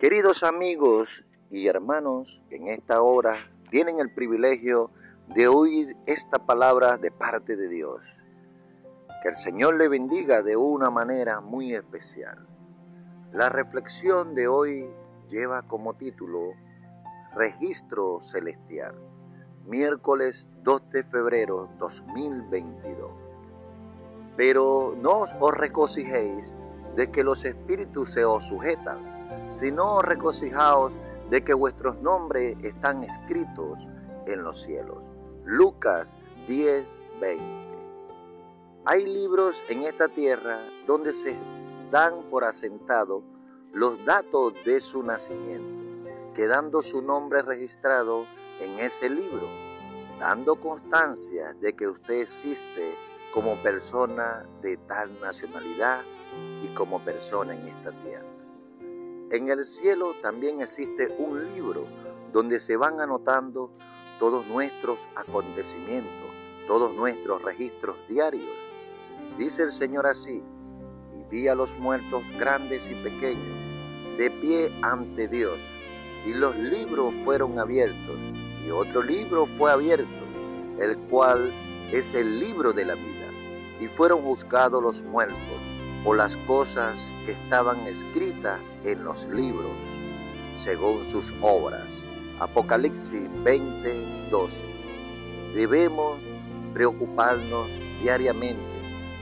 Queridos amigos y hermanos, en esta hora tienen el privilegio de oír esta palabra de parte de Dios. Que el Señor le bendiga de una manera muy especial. La reflexión de hoy lleva como título Registro Celestial, miércoles 2 de febrero 2022. Pero no os regocijéis de que los espíritus se os sujetan sino regocijaos de que vuestros nombres están escritos en los cielos. Lucas 10, 20. Hay libros en esta tierra donde se dan por asentado los datos de su nacimiento, quedando su nombre registrado en ese libro, dando constancia de que usted existe como persona de tal nacionalidad y como persona en esta tierra. En el cielo también existe un libro donde se van anotando todos nuestros acontecimientos, todos nuestros registros diarios. Dice el Señor así, y vi a los muertos grandes y pequeños, de pie ante Dios, y los libros fueron abiertos, y otro libro fue abierto, el cual es el libro de la vida, y fueron buscados los muertos o las cosas que estaban escritas en los libros, según sus obras. Apocalipsis 20, 12. Debemos preocuparnos diariamente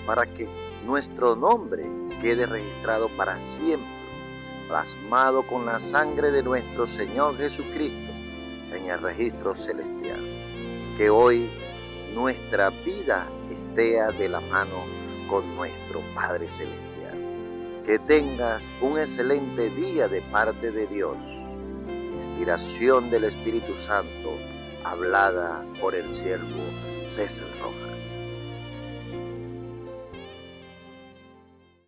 para que nuestro nombre quede registrado para siempre, plasmado con la sangre de nuestro Señor Jesucristo en el registro celestial. Que hoy nuestra vida esté de la mano con nuestro Padre Celestial. Que tengas un excelente día de parte de Dios. Inspiración del Espíritu Santo, hablada por el siervo César Rojas.